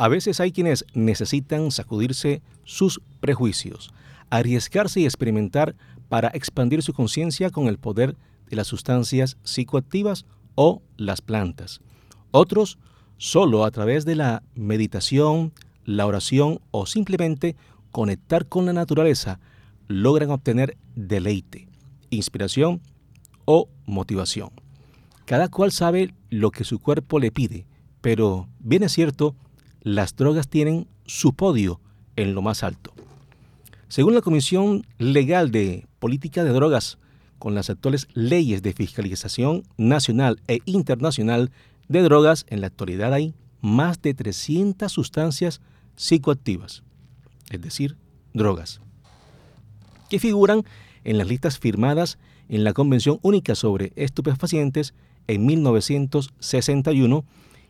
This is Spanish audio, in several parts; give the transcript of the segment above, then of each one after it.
A veces hay quienes necesitan sacudirse sus prejuicios, arriesgarse y experimentar para expandir su conciencia con el poder de las sustancias psicoactivas o las plantas. Otros solo a través de la meditación, la oración o simplemente conectar con la naturaleza logran obtener deleite, inspiración o motivación. Cada cual sabe lo que su cuerpo le pide, pero bien es cierto, las drogas tienen su podio en lo más alto. Según la Comisión Legal de Política de Drogas, con las actuales leyes de fiscalización nacional e internacional de drogas, en la actualidad hay más de 300 sustancias psicoactivas, es decir, drogas, que figuran en las listas firmadas en la Convención Única sobre Estupefacientes en 1961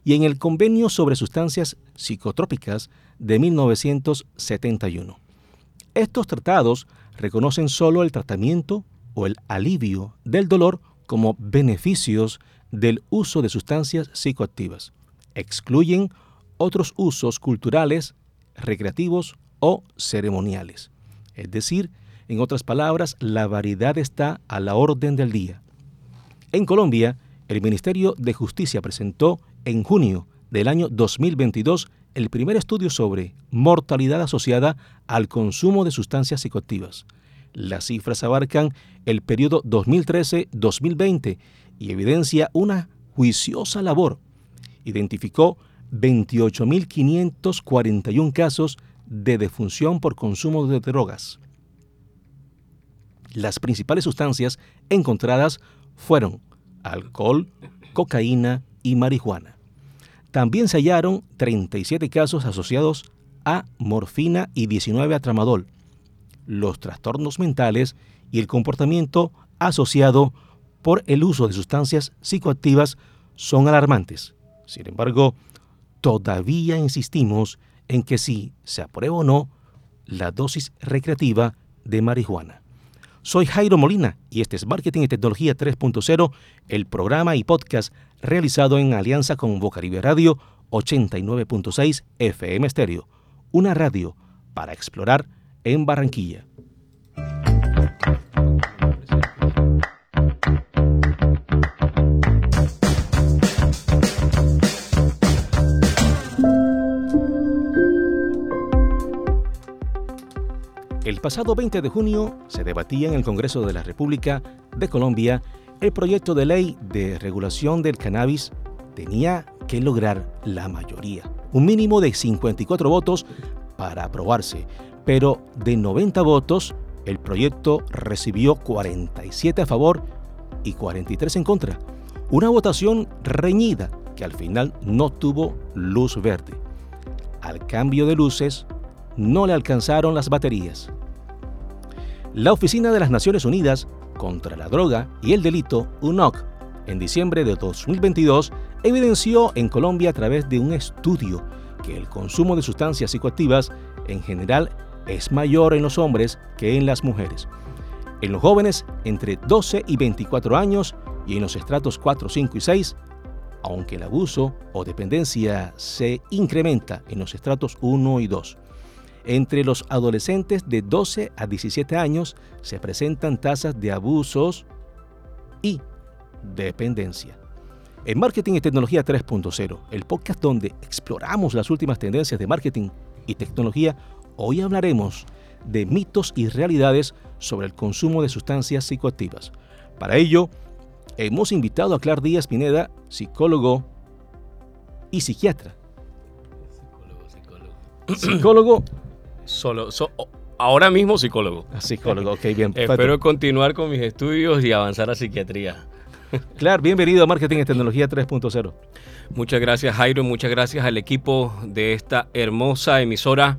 y en el Convenio sobre Sustancias Psicotrópicas de 1971. Estos tratados reconocen solo el tratamiento o el alivio del dolor como beneficios del uso de sustancias psicoactivas. Excluyen otros usos culturales, recreativos o ceremoniales. Es decir, en otras palabras, la variedad está a la orden del día. En Colombia, el Ministerio de Justicia presentó en junio del año 2022 el primer estudio sobre mortalidad asociada al consumo de sustancias psicoactivas. Las cifras abarcan el periodo 2013-2020 y evidencia una juiciosa labor. Identificó 28.541 casos de defunción por consumo de drogas. Las principales sustancias encontradas fueron alcohol, cocaína y marihuana. También se hallaron 37 casos asociados a morfina y 19 a tramadol. Los trastornos mentales y el comportamiento asociado por el uso de sustancias psicoactivas son alarmantes. Sin embargo, todavía insistimos en que si se aprueba o no la dosis recreativa de marihuana. Soy Jairo Molina y este es Marketing y Tecnología 3.0, el programa y podcast realizado en alianza con Bocaribe Radio 89.6 FM Stereo, una radio para explorar en Barranquilla. El pasado 20 de junio se debatía en el Congreso de la República de Colombia el proyecto de ley de regulación del cannabis tenía que lograr la mayoría, un mínimo de 54 votos para aprobarse, pero de 90 votos el proyecto recibió 47 a favor y 43 en contra, una votación reñida que al final no tuvo luz verde. Al cambio de luces, no le alcanzaron las baterías. La Oficina de las Naciones Unidas contra la Droga y el Delito, UNOC, en diciembre de 2022, evidenció en Colombia a través de un estudio que el consumo de sustancias psicoactivas en general es mayor en los hombres que en las mujeres. En los jóvenes entre 12 y 24 años y en los estratos 4, 5 y 6, aunque el abuso o dependencia se incrementa en los estratos 1 y 2. Entre los adolescentes de 12 a 17 años se presentan tasas de abusos y dependencia. En Marketing y Tecnología 3.0, el podcast donde exploramos las últimas tendencias de marketing y tecnología, hoy hablaremos de mitos y realidades sobre el consumo de sustancias psicoactivas. Para ello, hemos invitado a Clar Díaz Pineda, psicólogo y psiquiatra. Psicólogo, psicólogo. Psicólogo Solo, ahora mismo psicólogo. Ah, psicólogo, ok, bien. Espero continuar con mis estudios y avanzar a psiquiatría. Claro, bienvenido a Marketing y Tecnología 3.0. Muchas gracias Jairo, muchas gracias al equipo de esta hermosa emisora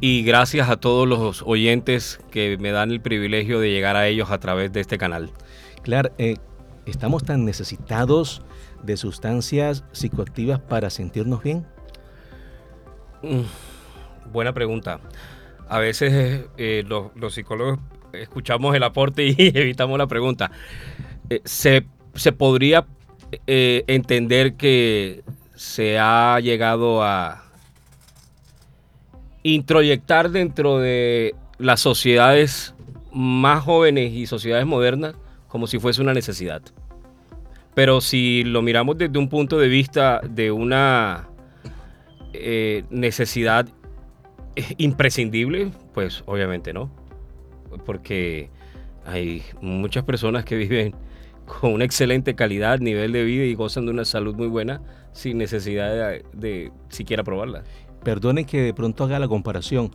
y gracias a todos los oyentes que me dan el privilegio de llegar a ellos a través de este canal. Claro, eh, ¿estamos tan necesitados de sustancias psicoactivas para sentirnos bien? Mm. Buena pregunta. A veces eh, los, psicólogos escuchamos el aporte y evitamos la pregunta. Eh, se, podría eh, entender que se ha llegado a, introyectar dentro de las sociedades más jóvenes y sociedades modernas como si fuese una necesidad. Pero si lo miramos desde un punto de vista de una eh, necesidad imprescindible, pues obviamente no. Porque hay muchas personas que viven con una excelente calidad, nivel de vida y gozan de una salud muy buena sin necesidad de, siquiera probarla. Perdone que de pronto haga la comparación,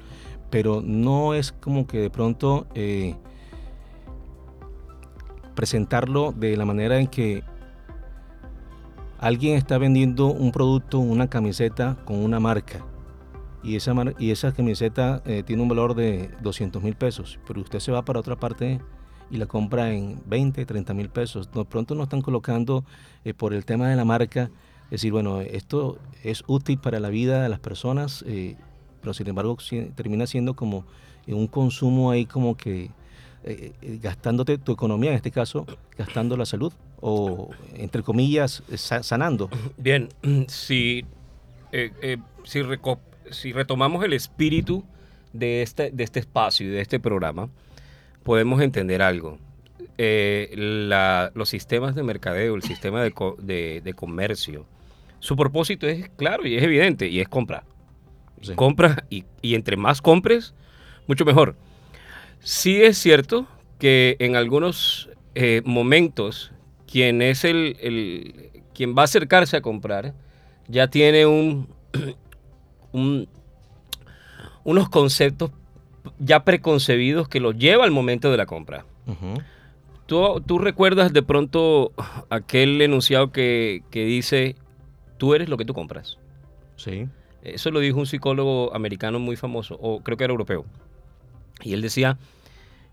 pero no es como que de pronto eh, presentarlo de la manera en que alguien está vendiendo un producto, una camiseta con una marca y esa, y esa camiseta eh, tiene un valor de 200 mil pesos, pero usted se va para otra parte y la compra en 20, 30 mil pesos. De pronto no están colocando eh, por el tema de la marca, decir, bueno, esto es útil para la vida de las personas, eh, pero sin embargo termina siendo como un consumo ahí como que gastándote tu economía, en este caso, gastando la salud o, entre comillas, sanando. Bien, si, si, si retomamos el espíritu de este, de este espacio y de este programa, podemos entender algo. Eh, los sistemas de mercadeo, el sistema de, comercio, su propósito es claro y es evidente y es comprar. Compra y, entre más compres, mucho mejor. Sí es cierto que en algunos eh, momentos quien es el, el, quien va a acercarse a comprar ya tiene un, unos conceptos ya preconcebidos que los lleva al momento de la compra. ¿Tú, recuerdas de pronto aquel enunciado que, dice, tú eres lo que tú compras? Sí. Eso lo dijo un psicólogo americano muy famoso, o creo que era europeo. Y él decía,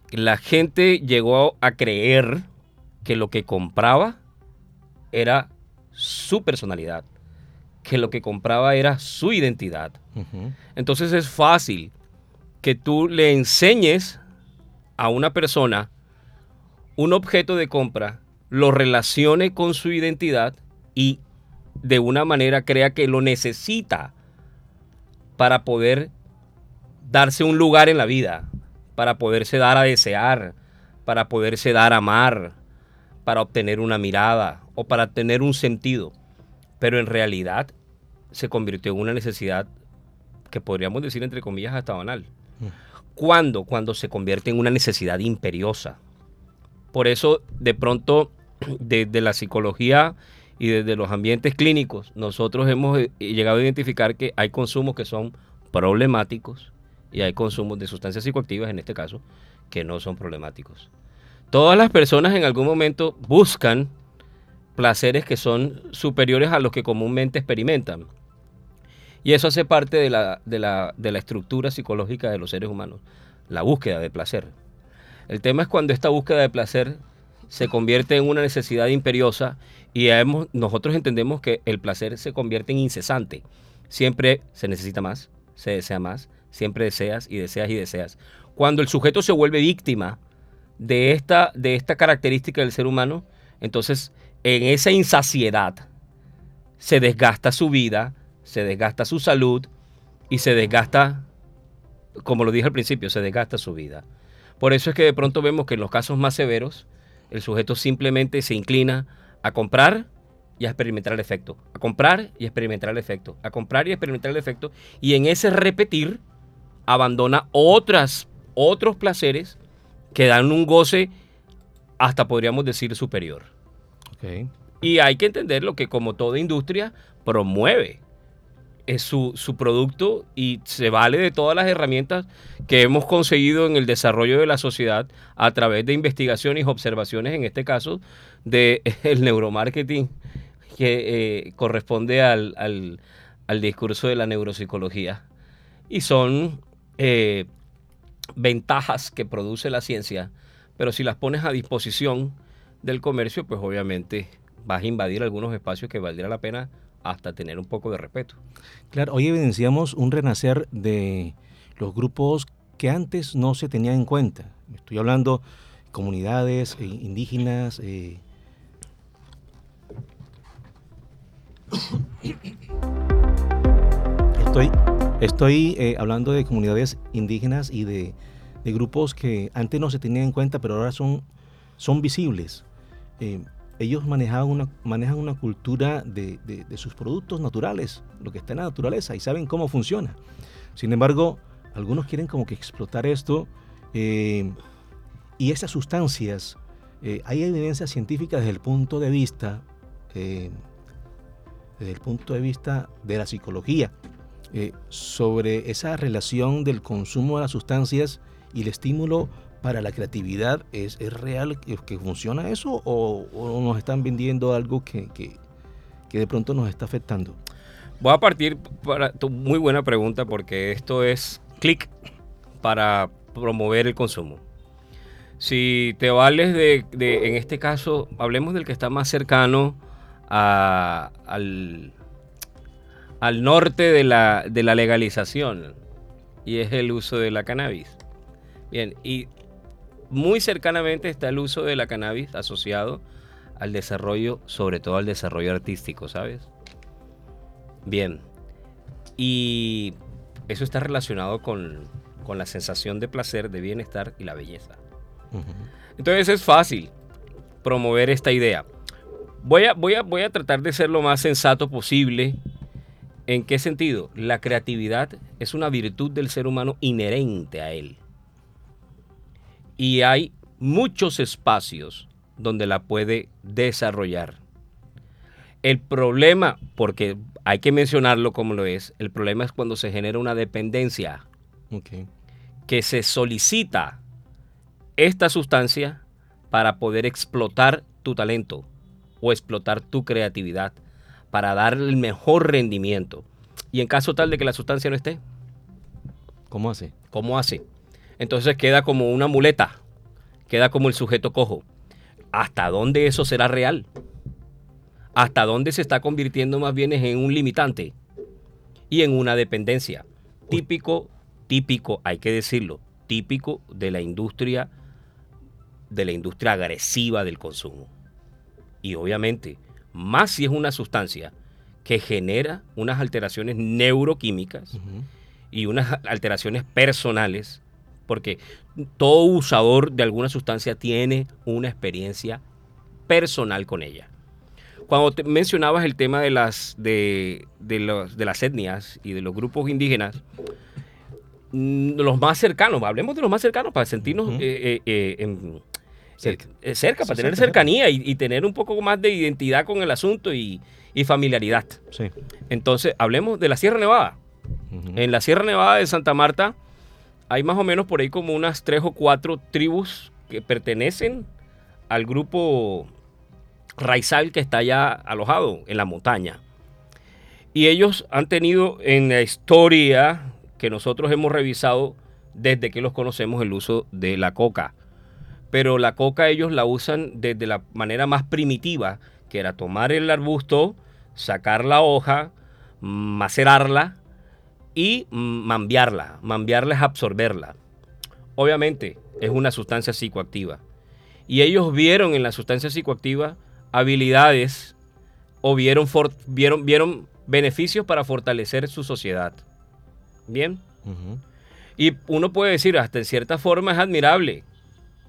que la gente llegó a creer que lo que compraba era su personalidad, que lo que compraba era su identidad. Entonces es fácil que tú le enseñes a una persona un objeto de compra, lo relacione con su identidad y de una manera crea que lo necesita para poder darse un lugar en la vida, para poderse dar a desear, para poderse dar a amar, para obtener una mirada o para tener un sentido pero en realidad se convirtió en una necesidad que podríamos decir entre comillas hasta banal. Mm. ¿Cuándo? Cuando se convierte en una necesidad imperiosa. Por eso, de pronto, desde la psicología y desde los ambientes clínicos, nosotros hemos eh, llegado a identificar que hay consumos que son problemáticos y hay consumos de sustancias psicoactivas, en este caso, que no son problemáticos. Todas las personas en algún momento buscan placeres que son superiores a los que comúnmente experimentan. Y eso hace parte de la, de la, de la estructura psicológica de los seres humanos, la búsqueda de placer. El tema es cuando esta búsqueda de placer se convierte en una necesidad imperiosa y nosotros entendemos que el placer se convierte en incesante. Siempre se necesita más, se desea más, siempre deseas y deseas y deseas. Cuando el sujeto se vuelve víctima de esta, de esta característica del ser humano, entonces en esa insaciedad se desgasta su vida, se desgasta su salud y se desgasta, como lo dije al principio, se desgasta su vida. Por eso es que de pronto vemos que en los casos más severos, el sujeto simplemente se inclina a comprar y a experimentar el efecto, a comprar y experimentar el efecto, a comprar y experimentar el efecto, y en ese repetir abandona otras, otros placeres que dan un goce hasta podríamos decir superior. Y hay que entender lo que como toda industria promueve es su, producto y se vale de todas las herramientas que hemos conseguido en el desarrollo de la sociedad a través de investigaciones y observaciones, en este caso, del el neuromarketing que eh, corresponde al, discurso de la neuropsicología. Y son eh, ventajas que produce la ciencia, pero si las pones a disposición del comercio, pues obviamente vas a invadir algunos espacios que valdría la pena hasta tener un poco de respeto. Claro, hoy evidenciamos un renacer de los grupos que antes no se tenían en cuenta. Estoy hablando comunidades eh, indígenas. Eh. Estoy, Estoy eh, hablando de comunidades indígenas y de, grupos que antes no se tenían en cuenta, pero ahora son, son visibles. Eh, ellos una, manejan una cultura de, sus productos naturales, lo que está en la naturaleza, y saben cómo funciona. Sin embargo, algunos quieren como que explotar esto eh, y esas sustancias, hay evidencia científica desde el punto de vista, desde el punto de vista de la psicología, eh, sobre esa relación del consumo de las sustancias y el estímulo para la creatividad. ¿Es, real que, funciona eso o, nos están vendiendo algo que, de pronto nos está afectando? Voy a partir para tu muy buena pregunta porque esto es clic para promover el consumo. Si te vales de, en este caso, hablemos del que está más cercano al, al norte de la, legalización y es el uso de la cannabis. Bien, y muy cercanamente está el uso de la cannabis asociado al desarrollo, sobre todo al desarrollo artístico, ¿sabes? Bien, y eso está relacionado con, la sensación de placer, de bienestar y la belleza. Entonces es fácil promover esta idea. Voy a, voy, a, voy a tratar de ser lo más sensato posible ¿En qué sentido? La creatividad es una virtud del ser humano inherente a él. Y hay muchos espacios donde la puede desarrollar. El problema, porque hay que mencionarlo como lo es, el problema es cuando se genera una dependencia. Que se solicita esta sustancia para poder explotar tu talento o explotar tu creatividad para dar el mejor rendimiento. Y en caso tal de que la sustancia no esté. ¿Cómo hace? ¿Cómo hace? Entonces queda como una muleta, queda como el sujeto cojo. ¿Hasta dónde eso será real? ¿Hasta dónde se está convirtiendo más bien en un limitante y en una dependencia? Típico, típico, hay que decirlo, típico de la industria, de la industria agresiva del consumo. Y obviamente, más si es una sustancia que genera unas alteraciones neuroquímicas y unas alteraciones personales, porque todo usador de alguna sustancia tiene una experiencia personal con ella. Cuando mencionabas el tema de las, de, las etnias y de los grupos indígenas, mm, los más cercanos, hablemos de los más cercanos para sentirnos eh, eh, eh, cerca, eh, cerca para tener cercanía y, tener un poco más de identidad con el asunto y, familiaridad. Sí. Entonces, hablemos de la Sierra Nevada. En la Sierra Nevada de Santa Marta hay más o menos por ahí como unas tres o cuatro tribus que pertenecen al grupo Raizal que está allá alojado en la montaña. Y ellos han tenido en la historia que nosotros hemos revisado desde que los conocemos el uso de la coca pero la coca ellos la usan desde la manera más primitiva, que era tomar el arbusto, sacar la hoja, macerarla y mambiarla. Mambiarla es absorberla. Obviamente es una sustancia psicoactiva. Y ellos vieron en la sustancia psicoactiva habilidades o vieron, vieron, vieron beneficios para fortalecer su sociedad. Bien. Y uno puede decir, hasta en cierta forma es admirable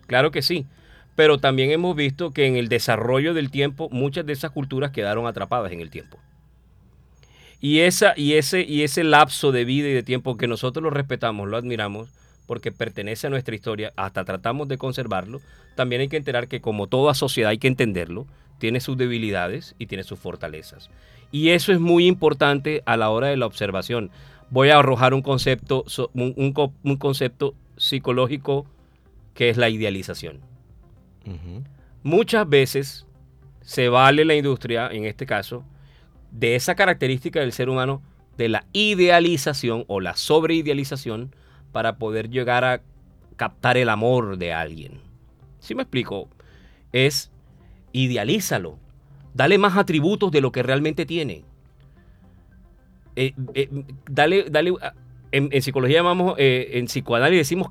Claro que sí. Pero también hemos visto que en el desarrollo del tiempo muchas de esas culturas quedaron atrapadas en el tiempo. Y, esa, y, ese, y ese lapso de vida y de tiempo que nosotros lo respetamos, lo admiramos, porque pertenece a nuestra historia, hasta tratamos de conservarlo, también hay que enterar que como toda sociedad hay que entenderlo, tiene sus debilidades y tiene sus fortalezas. Y eso es muy importante a la hora de la observación. Voy a arrojar un concepto, un concepto psicológico que es la idealización. Muchas veces se vale la industria, en este caso, de esa característica del ser humano, de la idealización o la sobreidealización, para poder llegar a captar el amor de alguien. Si me explico? Es idealízalo, dale más atributos de lo que realmente tiene. Eh, eh, dale, dale, en, psicología llamamos, eh, en psicoanálisis decimos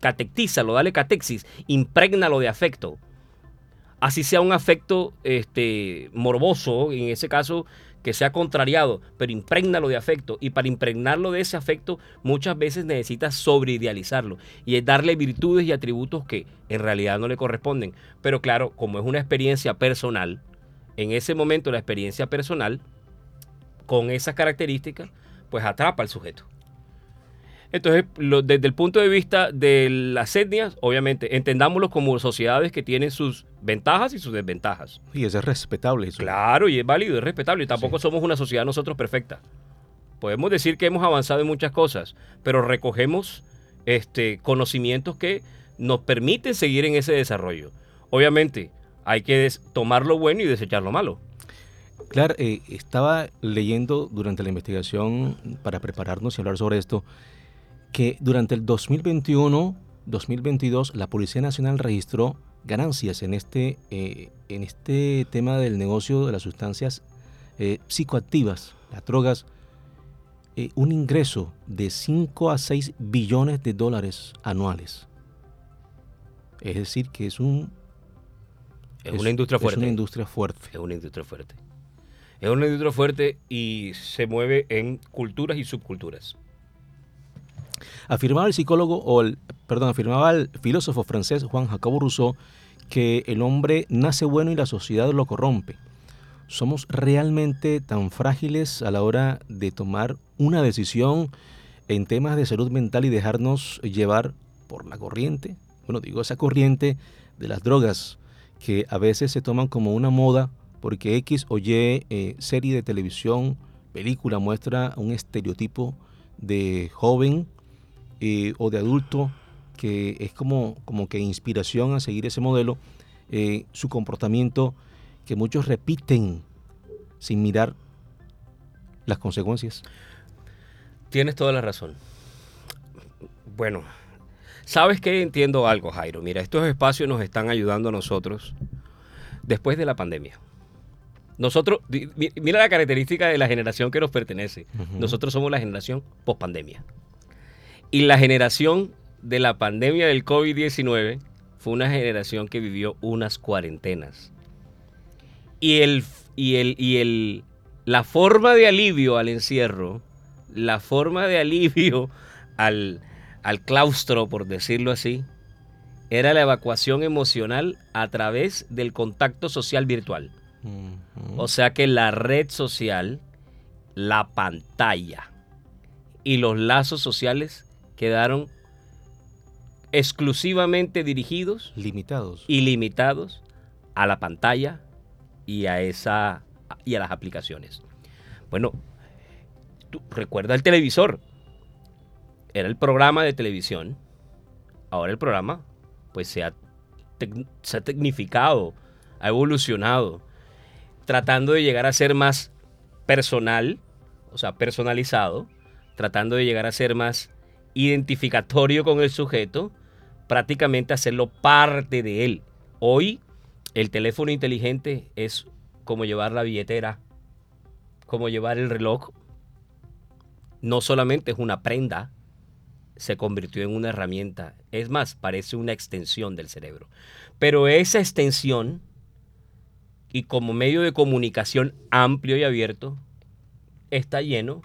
catectízalo, dale catexis, imprégnalo de afecto. Así sea un afecto este, morboso, en ese caso, que sea contrariado, pero imprégnalo de afecto. Y para impregnarlo de ese afecto, muchas veces necesitas sobreidealizarlo y darle virtudes y atributos que en realidad no le corresponden. Pero claro, como es una experiencia personal, en ese momento la experiencia personal, con esas características, pues atrapa al sujeto. Entonces, desde el punto de vista de las etnias, obviamente, entendámoslo como sociedades que tienen sus ventajas y sus desventajas. Y eso es respetable. Eso. Claro, y es válido, es respetable. Y tampoco somos una sociedad nosotros perfecta. Podemos decir que hemos avanzado en muchas cosas, pero recogemos este, conocimientos que nos permiten seguir en ese desarrollo. Obviamente, hay que tomar lo bueno y desechar lo malo. Claro, eh, estaba leyendo durante la investigación para prepararnos y hablar sobre esto que durante el 2021-2022 la Policía Nacional registró ganancias en este, eh, en este tema del negocio de las sustancias eh, psicoactivas, las drogas, eh, un ingreso de 5 a 6 billones de dólares anuales. Es decir, que es un... Es, una industria fuerte. Es una industria fuerte. Es una industria fuerte. Es una industria fuerte y se mueve en culturas y subculturas. Afirmaba el psicólogo, o el, perdón, afirmaba el filósofo francés Juan Jacobo Rousseau que el hombre nace bueno y la sociedad lo corrompe. ¿Somos realmente tan frágiles a la hora de tomar una decisión en temas de salud mental y dejarnos llevar por la corriente? Bueno, digo esa corriente de las drogas que a veces se toman como una moda porque X o Y eh, serie de televisión, película muestra un estereotipo de joven eh, o de adulto que es como, como que inspiración a seguir ese modelo, eh, su comportamiento que muchos repiten sin mirar las consecuencias. Tienes toda la razón. Bueno, ¿sabes qué? Entiendo algo, Jairo. Mira, estos espacios nos están ayudando a nosotros después de la pandemia. Nosotros, mira la característica de la generación que nos pertenece. Nosotros somos la generación post pandemia. Y la generación de la pandemia del COVID-19 fue una generación que vivió unas cuarentenas. Y, el, y, el, y el, la forma de alivio al encierro, la forma de alivio al, al claustro, por decirlo así, era la evacuación emocional a través del contacto social virtual. O sea que la red social, la pantalla y los lazos sociales quedaron exclusivamente dirigidos, limitados y limitados a la pantalla y a esa y a las aplicaciones. Bueno, tú recuerda el televisor. Era el programa de televisión. Ahora el programa pues se ha, se ha tecnificado, ha evolucionado, tratando de llegar a ser más personal, o sea, personalizado, tratando de llegar a ser más identificatorio con el sujeto, prácticamente hacerlo parte de él. Hoy el teléfono inteligente es como llevar la billetera, como llevar el reloj. No solamente es una prenda, se convirtió en una herramienta. Es más, parece una extensión del cerebro. Pero esa extensión y como medio de comunicación amplio y abierto está lleno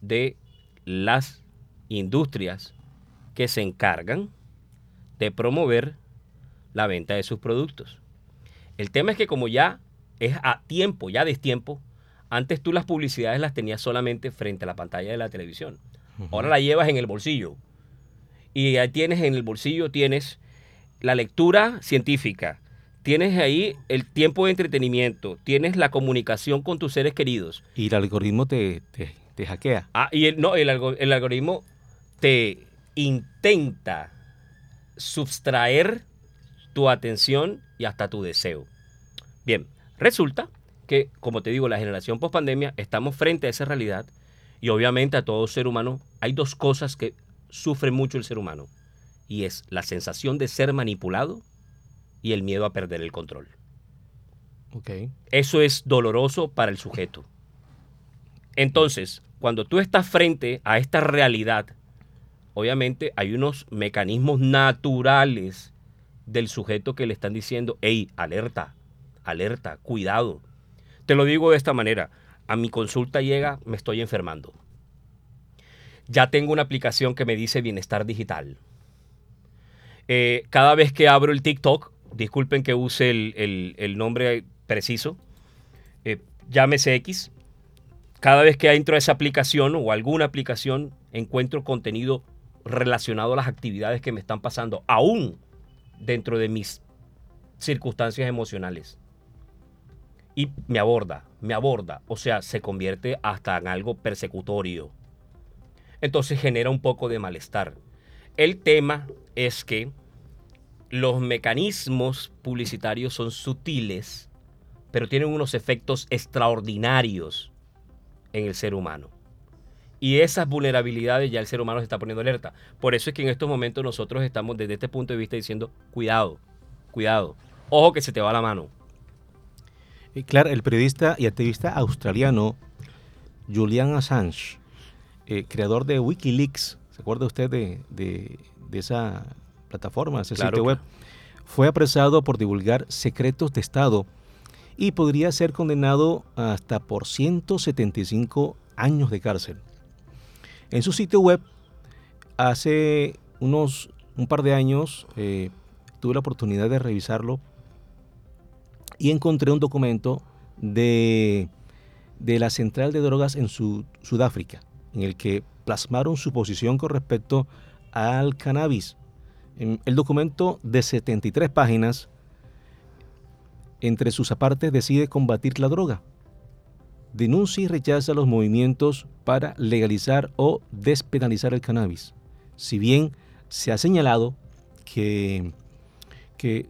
de las industrias que se encargan de promover la venta de sus productos. El tema es que como ya es a tiempo, ya tiempo, antes tú las publicidades las tenías solamente frente a la pantalla de la televisión. Ahora la llevas en el bolsillo. Y ahí tienes en el bolsillo, tienes la lectura científica, tienes ahí el tiempo de entretenimiento, tienes la comunicación con tus seres queridos. Y el algoritmo te, te, hackea. Ah, y el, no, el, el algoritmo te intenta sustraer tu atención y hasta tu deseo. Bien, resulta que, como te digo, la generación post pandemia estamos frente a esa realidad y obviamente a todo ser humano hay dos cosas que sufre mucho el ser humano y es la sensación de ser manipulado y el miedo a perder el control. Okay. Eso es doloroso para el sujeto. Entonces, cuando tú estás frente a esta realidad obviamente hay unos mecanismos naturales del sujeto que le están diciendo, hey, alerta, alerta, cuidado. Te lo digo de esta manera. a mi consulta llega, me estoy enfermando. Ya tengo una aplicación que me dice bienestar digital. Eh, cada vez que abro el TikTok, disculpen que use el, nombre preciso, eh, llámese X, cada vez que entro a esa aplicación o alguna aplicación, encuentro contenido relacionado a las actividades que me están pasando, aún dentro de mis circunstancias emocionales. Y me aborda, me aborda, o sea, se convierte hasta en algo persecutorio. Entonces genera un poco de malestar. El tema es que los mecanismos publicitarios son sutiles, pero tienen unos efectos extraordinarios en el ser humano. Y esas vulnerabilidades ya el ser humano se está poniendo alerta. Por eso es que en estos momentos nosotros estamos desde este punto de vista diciendo, cuidado, cuidado, ojo que se te va la mano. Y claro, el periodista y activista australiano Julian Assange, eh, creador de Wikileaks, ¿se acuerda usted de, esa plataforma, ese sitio web? Fue apresado por divulgar secretos de Estado y podría ser condenado hasta por 175 años de cárcel. En su sitio web, hace unos un par de años, eh, tuve la oportunidad de revisarlo y encontré un documento de, de la central de drogas en Sudáfrica, en el que plasmaron su posición con respecto al cannabis. El documento de 73 páginas, entre sus apartes, decide combatir la droga denuncia y rechaza los movimientos para legalizar o despenalizar el cannabis. Si bien se ha señalado que, que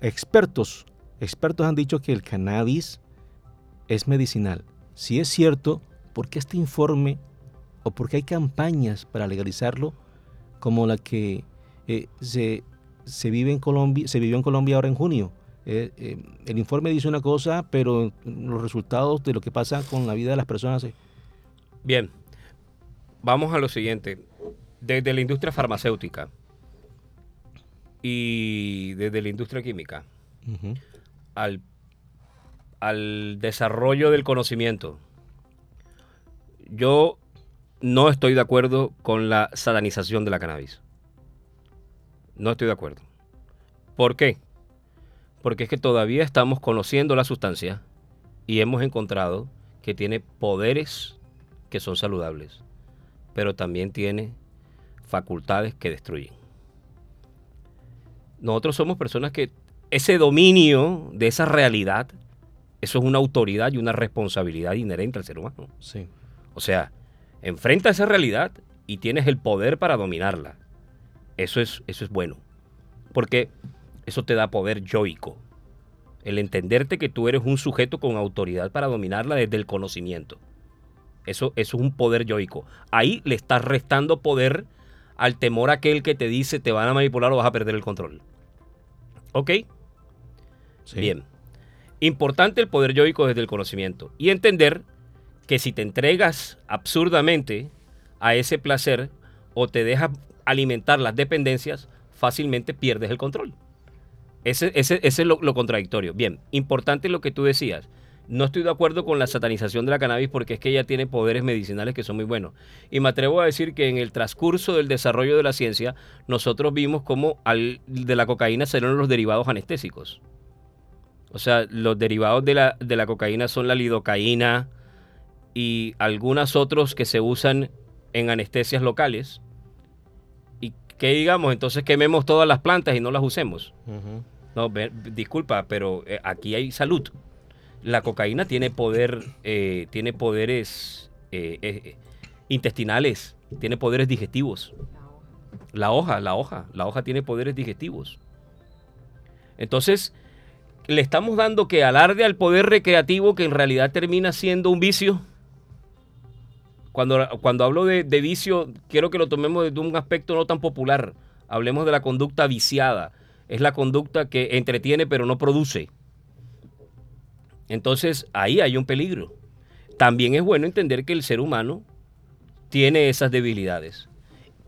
expertos, expertos han dicho que el cannabis es medicinal. Si es cierto, ¿por qué este informe o por qué hay campañas para legalizarlo como la que eh, se, se, vive en Colombia, se vivió en Colombia ahora en junio? Eh, eh, el informe dice una cosa, pero los resultados de lo que pasa con la vida de las personas... Bien, vamos a lo siguiente. Desde la industria farmacéutica y desde la industria química al, al desarrollo del conocimiento, yo no estoy de acuerdo con la satanización de la cannabis. No estoy de acuerdo. ¿Por qué? Porque es que todavía estamos conociendo la sustancia y hemos encontrado que tiene poderes que son saludables, pero también tiene facultades que destruyen. Nosotros somos personas que ese dominio de esa realidad, eso es una autoridad y una responsabilidad inherente al ser humano. Sí. O sea, enfrenta esa realidad y tienes el poder para dominarla. Eso es, eso es bueno. Porque eso te da poder yoico. El entenderte que tú eres un sujeto con autoridad para dominarla desde el conocimiento. Eso, eso es un poder yoico. Ahí le estás restando poder al temor aquel que te dice te van a manipular o vas a perder el control. ¿Ok? Bien. Importante el poder yoico desde el conocimiento. Y entender que si te entregas absurdamente a ese placer o te dejas alimentar las dependencias, fácilmente pierdes el control. Ese, es lo, contradictorio. Bien, importante lo que tú decías. No estoy de acuerdo con la satanización de la cannabis porque es que ella tiene poderes medicinales que son muy buenos. Y me atrevo a decir que en el transcurso del desarrollo de la ciencia, nosotros vimos cómo al, de la cocaína salieron los derivados anestésicos. O sea, los derivados de la, de la cocaína son la lidocaína y algunos otros que se usan en anestesias locales. Que digamos, entonces quememos todas las plantas y no las usemos. No, disculpa, pero eh, aquí hay salud. La cocaína tiene poder, eh, tiene poderes eh, intestinales, tiene poderes digestivos. La hoja, la hoja, la hoja tiene poderes digestivos. Entonces, le estamos dando que alarde al poder recreativo que en realidad termina siendo un vicio. Cuando, cuando hablo de, de vicio, quiero que lo tomemos desde un aspecto no tan popular. Hablemos de la conducta viciada es la conducta que entretiene pero no produce. Entonces ahí hay un peligro. También es bueno entender que el ser humano tiene esas debilidades,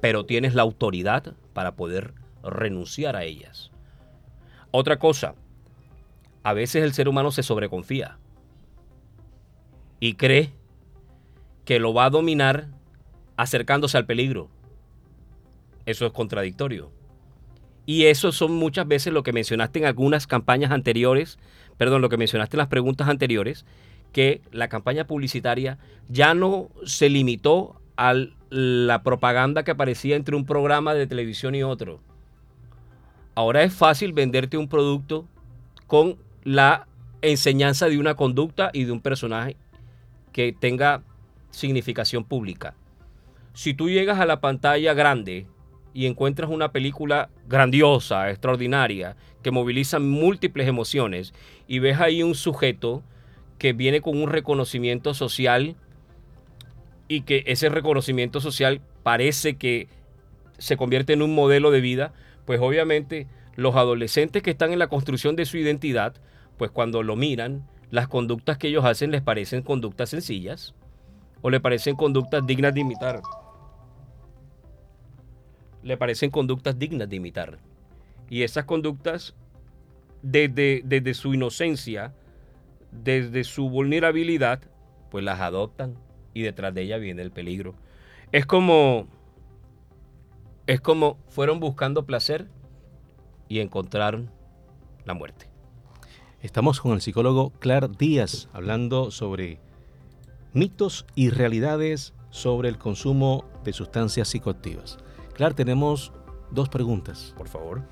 pero tienes la autoridad para poder renunciar a ellas. Otra cosa, a veces el ser humano se sobreconfía y cree que lo va a dominar acercándose al peligro. Eso es contradictorio. Y eso son muchas veces lo que mencionaste en algunas campañas anteriores, perdón, lo que mencionaste en las preguntas anteriores, que la campaña publicitaria ya no se limitó a la propaganda que aparecía entre un programa de televisión y otro. Ahora es fácil venderte un producto con la enseñanza de una conducta y de un personaje que tenga significación pública. Si tú llegas a la pantalla grande y encuentras una película grandiosa, extraordinaria, que moviliza múltiples emociones, y ves ahí un sujeto que viene con un reconocimiento social y que ese reconocimiento social parece que se convierte en un modelo de vida, pues obviamente los adolescentes que están en la construcción de su identidad, pues cuando lo miran, las conductas que ellos hacen les parecen conductas sencillas o le parecen conductas dignas de imitar. Le parecen conductas dignas de imitar. Y esas conductas, desde, desde su inocencia, desde su vulnerabilidad, pues las adoptan y detrás de ella viene el peligro. Es como es como fueron buscando placer y encontraron la muerte. Estamos con el psicólogo Clar Díaz hablando sobre mitos y realidades sobre el consumo de sustancias psicoactivas. Clar, tenemos dos preguntas. Por favor.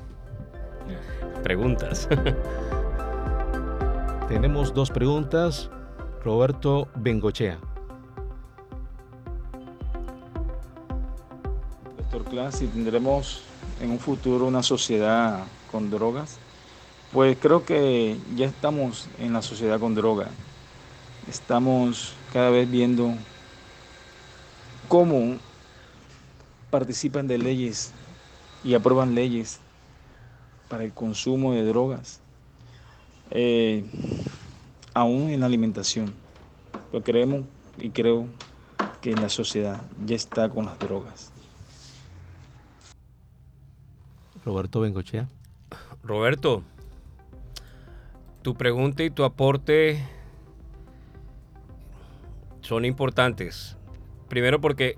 Preguntas. tenemos dos preguntas. Roberto Bengochea. Doctor Clar, si tendremos en un futuro una sociedad con drogas, pues creo que ya estamos en la sociedad con droga. Estamos cada vez viendo cómo participan de leyes y aprueban leyes para el consumo de drogas, eh, aún en la alimentación. Lo creemos y creo que la sociedad ya está con las drogas. Roberto Bengochea. Roberto, tu pregunta y tu aporte son importantes. Primero porque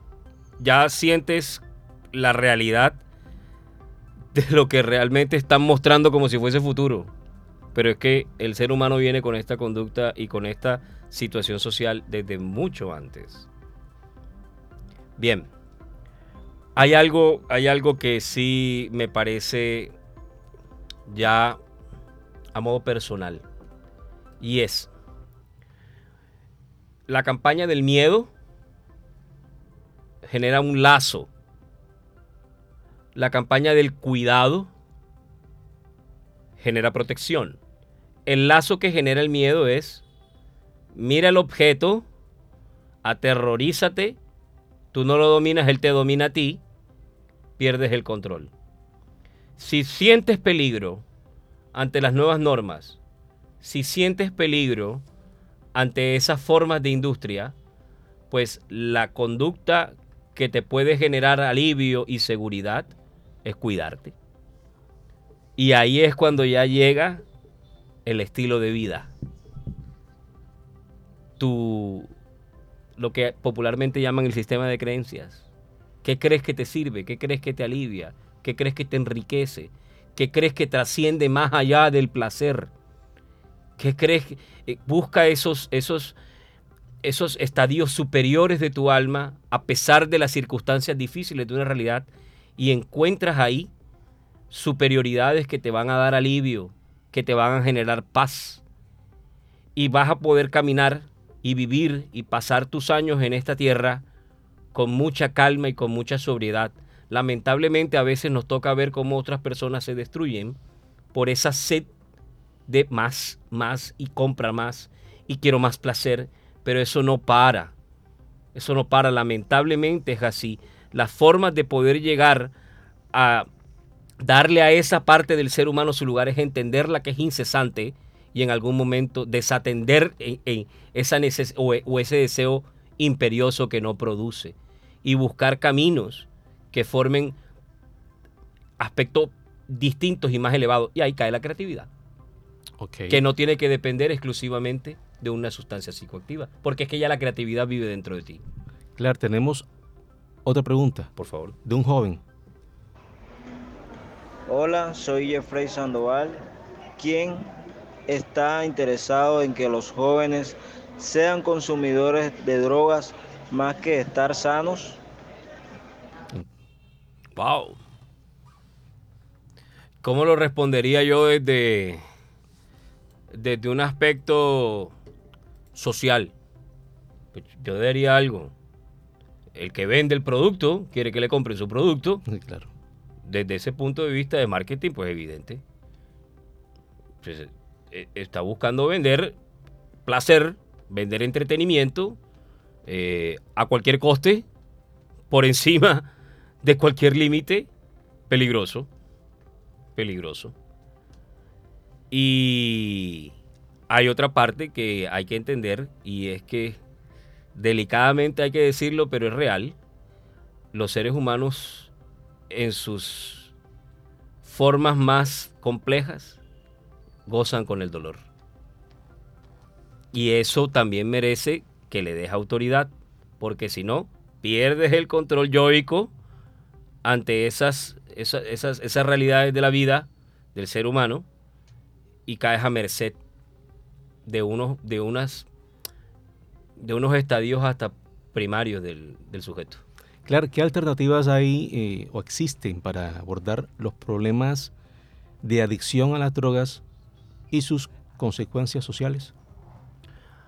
ya sientes la realidad de lo que realmente están mostrando como si fuese futuro. Pero es que el ser humano viene con esta conducta y con esta situación social desde mucho antes. Bien, hay algo, hay algo que sí me parece ya a modo personal. Y es la campaña del miedo genera un lazo. La campaña del cuidado genera protección. El lazo que genera el miedo es, mira el objeto, aterrorízate, tú no lo dominas, él te domina a ti, pierdes el control. Si sientes peligro ante las nuevas normas, si sientes peligro ante esas formas de industria, pues la conducta que te puede generar alivio y seguridad es cuidarte. Y ahí es cuando ya llega el estilo de vida. Tu, lo que popularmente llaman el sistema de creencias. ¿Qué crees que te sirve? ¿Qué crees que te alivia? ¿Qué crees que te enriquece? ¿Qué crees que trasciende más allá del placer? ¿Qué crees? Eh, busca esos, esos, esos estadios superiores de tu alma a pesar de las circunstancias difíciles de una realidad y encuentras ahí superioridades que te van a dar alivio, que te van a generar paz. Y vas a poder caminar y vivir y pasar tus años en esta tierra con mucha calma y con mucha sobriedad. Lamentablemente a veces nos toca ver cómo otras personas se destruyen por esa sed de más, más y compra más y quiero más placer, pero eso no para. Eso no para, lamentablemente es así. Las formas de poder llegar a darle a esa parte del ser humano su lugar es entenderla que es incesante y en algún momento desatender en, esa o, o ese deseo imperioso que no produce y buscar caminos que formen aspectos distintos y más elevados. Y ahí cae la creatividad. Que no tiene que depender exclusivamente de una sustancia psicoactiva, porque es que ya la creatividad vive dentro de ti. Claro, tenemos otra pregunta. Por favor. De un joven. Hola, soy Jeffrey Sandoval. ¿Quién está interesado en que los jóvenes sean consumidores de drogas más que estar sanos? Wow. ¿Cómo lo respondería yo desde, desde un aspecto social? Pues yo diría algo. El que vende el producto quiere que le compren su producto. claro. Desde ese punto de vista de marketing, pues evidente. Pues, eh, está buscando vender placer, vender entretenimiento eh, a cualquier coste, por encima de cualquier límite, peligroso. Peligroso. Y hay otra parte que hay que entender y es que delicadamente hay que decirlo, pero es real. Los seres humanos en sus formas más complejas gozan con el dolor. Y eso también merece que le deje autoridad, porque si no, pierdes el control yoico ante esas, esas, esas, realidades de la vida del ser humano y caes a merced de unos, de unas, de unos estadios hasta primarios del, sujeto. Claro, ¿qué alternativas hay eh, o existen para abordar los problemas de adicción a las drogas y sus consecuencias sociales?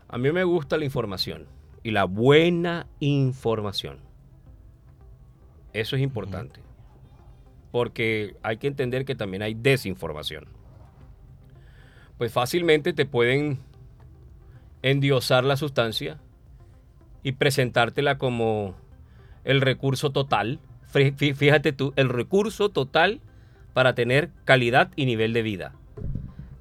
A mí me gusta la información y la buena información. Eso es importante. Porque hay que entender que también hay desinformación. Pues fácilmente te pueden endiosar la sustancia y presentártela como el recurso total. Fíjate tú, el recurso total para tener calidad y nivel de vida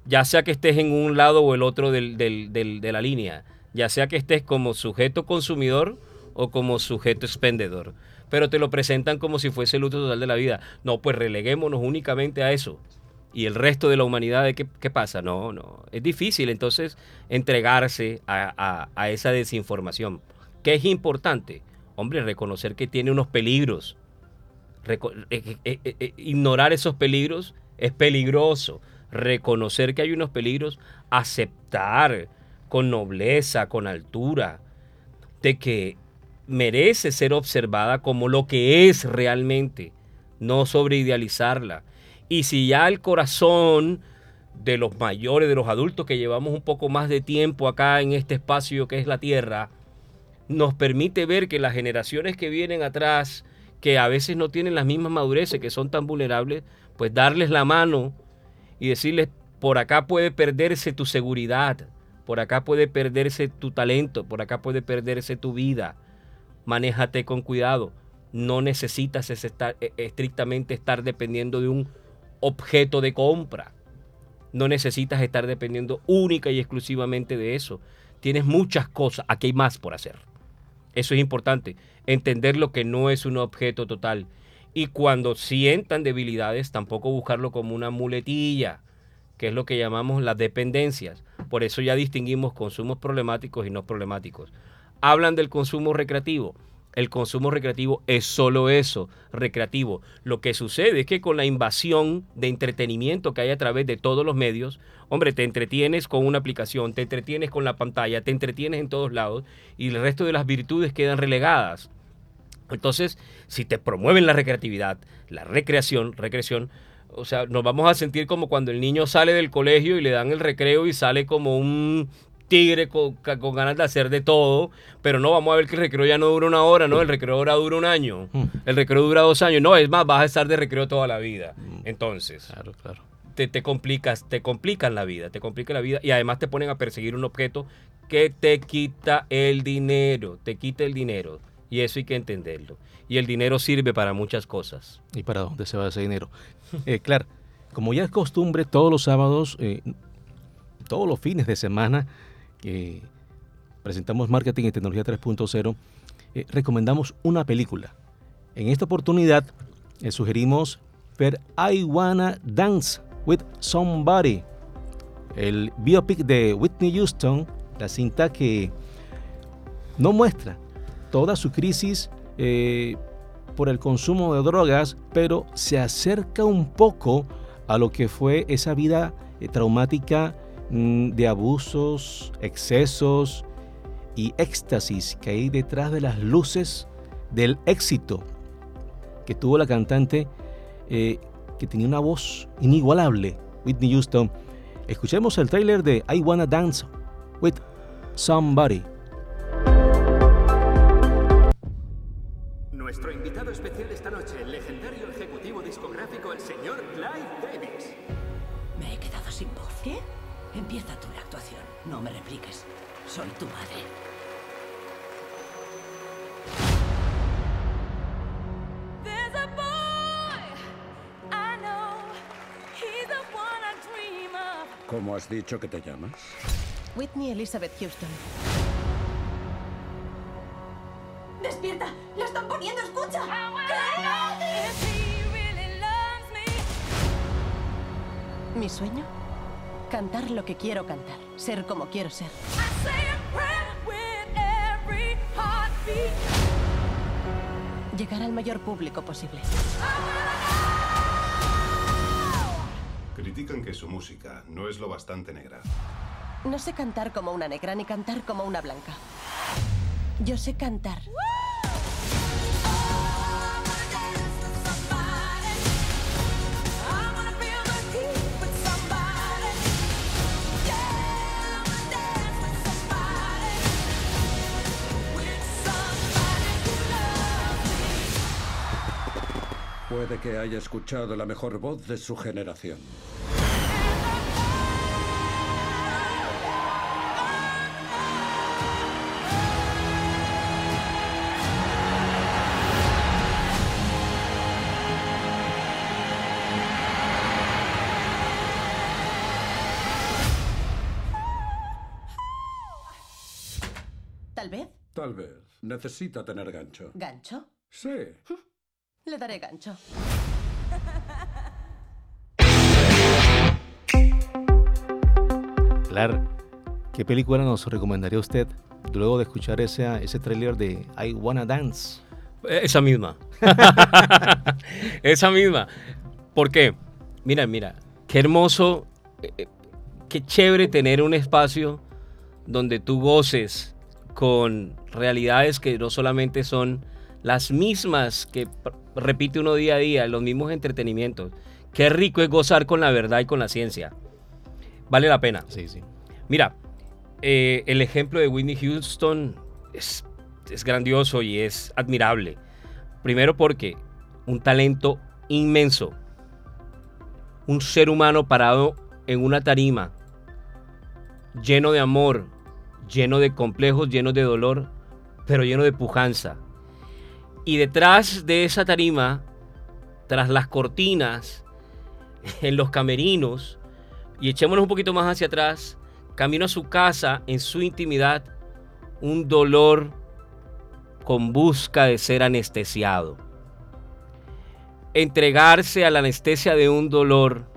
ya sea que estés en un lado o el otro de la línea, ya sea que estés como sujeto consumidor o como sujeto expendedor, pero te lo presentan como si fuese el uso total de la vida. No, pues releguémonos únicamente a eso. Y el resto de la humanidad, ¿qué, qué pasa? No, no. Es difícil entonces entregarse a, esa desinformación. ¿Qué es importante? Hombre, reconocer que tiene unos peligros. Eh, eh, eh, ignorar esos peligros es peligroso reconocer que hay unos peligros, aceptar con nobleza, con altura, de que merece ser observada como lo que es realmente, no sobreidealizarla. Y si ya el corazón de los mayores, de los adultos que llevamos un poco más de tiempo acá en este espacio que es la Tierra, nos permite ver que las generaciones que vienen atrás, que a veces no tienen las mismas madureces, que son tan vulnerables, pues darles la mano y decirles, por acá puede perderse tu seguridad, por acá puede perderse tu talento, por acá puede perderse tu vida. Manéjate con cuidado. No necesitas estar, e, estrictamente estar dependiendo de un objeto de compra. No necesitas estar dependiendo única y exclusivamente de eso. Tienes muchas cosas, aquí hay más por hacer. Eso es importante, entender lo que no es un objeto total y cuando sientan debilidades, tampoco buscarlo como una muletilla, que es lo que llamamos las dependencias. Por eso ya distinguimos consumos problemáticos y no problemáticos. Hablan del consumo recreativo. El consumo recreativo es solo eso, recreativo. Lo que sucede es que con la invasión de entretenimiento que hay a través de todos los medios, hombre, te entretienes con una aplicación, te entretienes con la pantalla, te entretienes en todos lados y el resto de las virtudes quedan relegadas. Entonces, si te promueven la recreatividad, la recreación, recreación, o sea, nos vamos a sentir como cuando el niño sale del colegio y le dan el recreo y sale como un tigre con, ganas de hacer de todo, pero no vamos a ver que el recreo ya no dura una hora, ¿no? El recreo ahora dura un año, mm. el recreo dura dos años, no, es más, vas a estar de recreo toda la vida. Mm. Entonces, claro, claro. Te, te complicas, te complican la vida, te complica la vida y además te ponen a perseguir un objeto que te quita el dinero, te quita el dinero. Y eso hay que entenderlo. Y el dinero sirve para muchas cosas. ¿Y para dónde se va ese dinero? Eh, claro, como ya es costumbre, todos los sábados, eh, todos los fines de semana que presentamos Marketing y Tecnología 3.0, eh, recomendamos una película. En esta oportunidad sugerimos ver I Wanna Dance with Somebody, el biopic de Whitney Houston La cinta que no muestra toda su crisis eh, por el consumo de drogas, pero se acerca un poco a lo que fue esa vida eh, traumática de abusos, excesos y éxtasis que hay detrás de las luces del éxito que tuvo la cantante eh, que tenía una voz inigualable, Whitney Houston. Escuchemos el trailer de I Wanna Dance with Somebody. Nuestro invitado especial esta noche, el legendario ejecutivo discográfico, el señor Clive Empieza tú la actuación. No me repliques. Soy tu madre. ¿Cómo has dicho que te llamas? Whitney Elizabeth Houston. ¡Despierta! ¡La están poniendo! ¡Escucha! Me. ¿Mi sueño? Cantar lo que quiero cantar. Ser como quiero ser. Llegar al mayor público posible. Critican que su música no es lo bastante negra. No sé cantar como una negra ni cantar como una blanca. Yo sé cantar. Puede que haya escuchado la mejor voz de su generación. Tal vez. Tal vez. Necesita tener gancho. ¿Gancho? Sí. Le daré gancho. Claro, ¿qué película nos recomendaría usted luego de escuchar ese, ese tráiler de I Wanna Dance? Esa misma. Esa misma. ¿Por qué? Mira, mira, qué hermoso, eh, eh, qué chévere tener un espacio donde tú goces con realidades que no solamente son las mismas que repite uno día a día, los mismos entretenimientos. Qué rico es gozar con la verdad y con la ciencia. Vale la pena. Sí, sí. Mira, eh, el ejemplo de Whitney Houston es, es grandioso y es admirable. Primero porque un talento inmenso. Un ser humano parado en una tarima, lleno de amor, lleno de complejos, lleno de dolor, pero lleno de pujanza. Y detrás de esa tarima, tras las cortinas, en los camerinos, y echémonos un poquito más hacia atrás, camino a su casa, en su intimidad, un dolor con busca de ser anestesiado. Entregarse a la anestesia de un dolor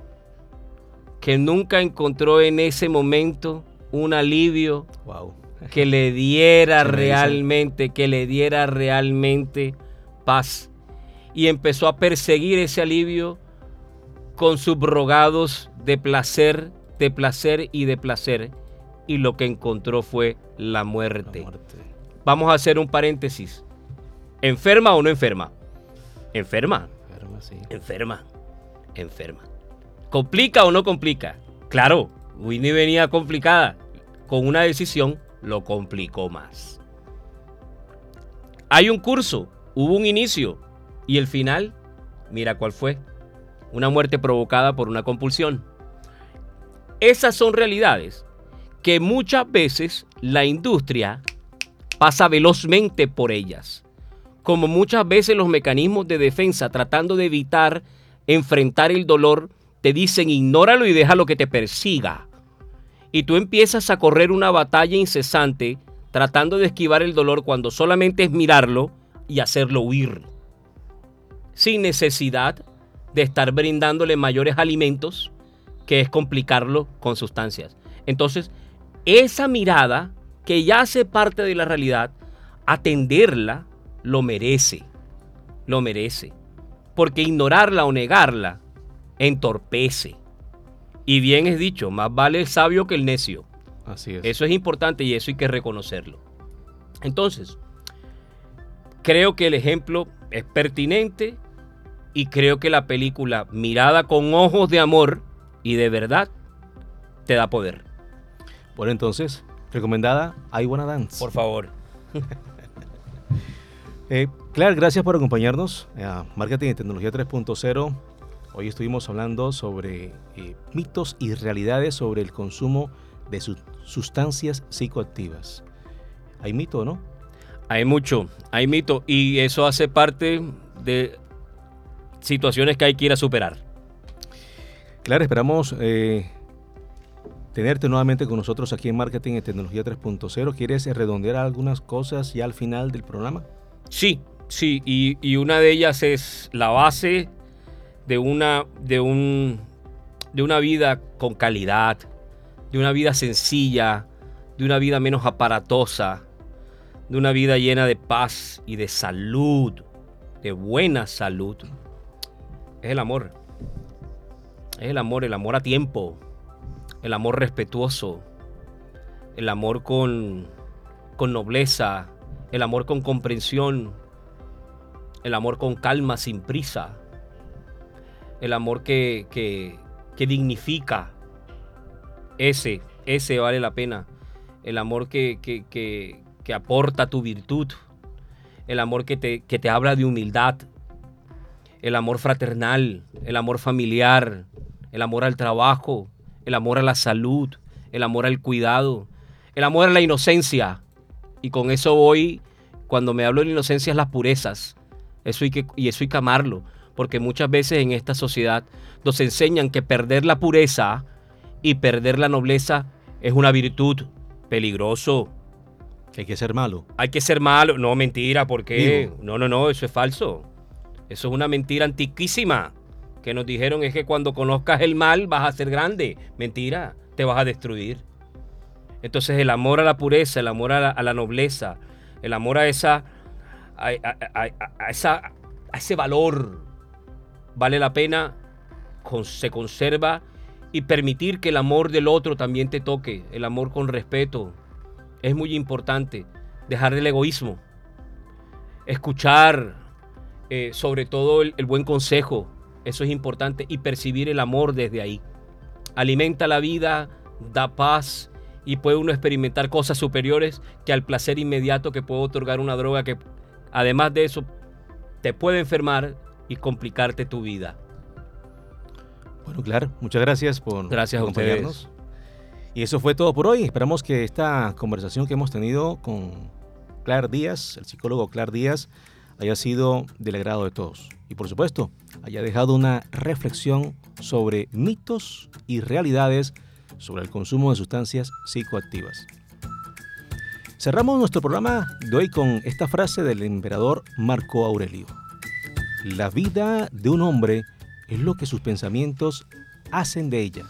que nunca encontró en ese momento un alivio Wow. Que le diera realmente, que le diera realmente paz. Y empezó a perseguir ese alivio con subrogados de placer, de placer y de placer. Y lo que encontró fue la La muerte. Vamos a hacer un paréntesis. ¿Enferma o no enferma? Enferma, Enferma, sí. enferma, enferma. ¿Complica o no complica? Claro, Whitney venía complicada. Con una decisión lo complicó más. Hay un curso, hubo un inicio y el final, mira cuál fue. Una muerte provocada por una compulsión. Esas son realidades que muchas veces la industria pasa velozmente por ellas. Como muchas veces los mecanismos de defensa tratando de evitar enfrentar el dolor te dicen ignóralo y déjalo que te persiga. Y tú empiezas a correr una batalla incesante tratando de esquivar el dolor cuando solamente es mirarlo y hacerlo huir. Sin necesidad de estar brindándole mayores alimentos que es complicarlo con sustancias. Entonces, esa mirada que ya hace parte de la realidad, atenderla lo merece, lo merece. Porque ignorarla o negarla entorpece. Y bien es dicho, más vale el sabio que el necio. Así es. Eso es importante y eso hay que reconocerlo. Entonces, creo que el ejemplo es pertinente y creo que la película, mirada con ojos de amor y de verdad, te da poder. Bueno, entonces, recomendada I Wanna Dance. Por favor. Eh, Claire, gracias por acompañarnos a Marketing y Tecnología 3.0. Hoy estuvimos hablando sobre eh, mitos y realidades sobre el consumo de sus sustancias psicoactivas. Hay mito, ¿no? Hay mucho, hay mito y eso hace parte de situaciones que hay que ir a superar. Claro, esperamos eh, tenerte nuevamente con nosotros aquí en Marketing y Tecnología 3.0. ¿Quieres redondear algunas cosas ya al final del programa? Sí, sí, y, y una de ellas es la base de una, de, un, de una vida con calidad, de una vida sencilla, de una vida menos aparatosa, de una vida llena de paz y de salud, de buena salud. Es el amor. Es el amor, el amor a tiempo, el amor respetuoso, el amor con, con nobleza, el amor con comprensión, el amor con calma, sin prisa, el amor que, que, que dignifica. Ese, ese vale la pena. El amor que, que, que, que aporta tu virtud. El amor que te, que te habla de humildad. El amor fraternal. El amor familiar. El amor al trabajo. El amor a la salud. El amor al cuidado. El amor a la inocencia. Y con eso voy, cuando me hablo de inocencia, es las purezas. Eso hay que, y eso hay que amarlo. Porque muchas veces en esta sociedad nos enseñan que perder la pureza y perder la nobleza es una virtud peligroso. Hay que ser malo. Hay que ser malo. No, mentira, porque Digo. no, no, no, eso es falso. Eso es una mentira antiquísima. Que nos dijeron es que cuando conozcas el mal vas a ser grande. Mentira, te vas a destruir. Entonces el amor a la pureza, el amor a la, a la nobleza, el amor a esa, a, a- a- a esa, a ese valor, vale la pena, con- se conserva y permitir que el amor del otro también te toque, el amor con respeto. Es muy importante dejar el egoísmo, escuchar eh, sobre todo el, el buen consejo, eso es importante, y percibir el amor desde ahí. Alimenta la vida, da paz y puede uno experimentar cosas superiores que al placer inmediato que puede otorgar una droga que además de eso te puede enfermar y complicarte tu vida. Bueno, claro, muchas gracias por Gracias a acompañarnos. Y eso fue todo por hoy. Esperamos que esta conversación que hemos tenido con Clar Díaz, el psicólogo Clar Díaz, haya sido del agrado de todos. Y por supuesto, haya dejado una reflexión sobre mitos y realidades sobre el consumo de sustancias psicoactivas. Cerramos nuestro programa de hoy con esta frase del emperador Marco Aurelio. La vida de un hombre es lo que sus pensamientos hacen de ella.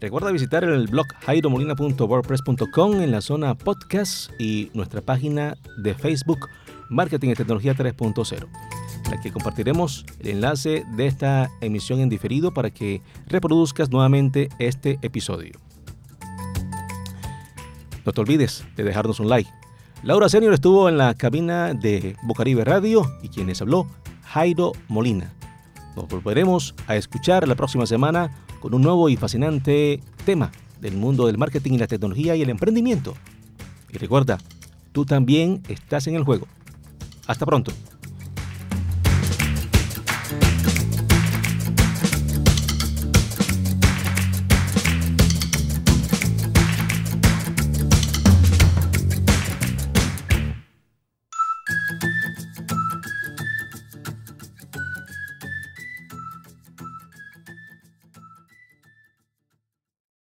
Recuerda visitar el blog jairomolina.wordpress.com en la zona podcast y nuestra página de Facebook Marketing y Tecnología 3.0, en la que compartiremos el enlace de esta emisión en diferido para que reproduzcas nuevamente este episodio. No te olvides de dejarnos un like. Laura Senior estuvo en la cabina de Bocaribe Radio y quien les habló, Jairo Molina. Nos volveremos a escuchar la próxima semana con un nuevo y fascinante tema del mundo del marketing y la tecnología y el emprendimiento. Y recuerda, tú también estás en el juego. Hasta pronto.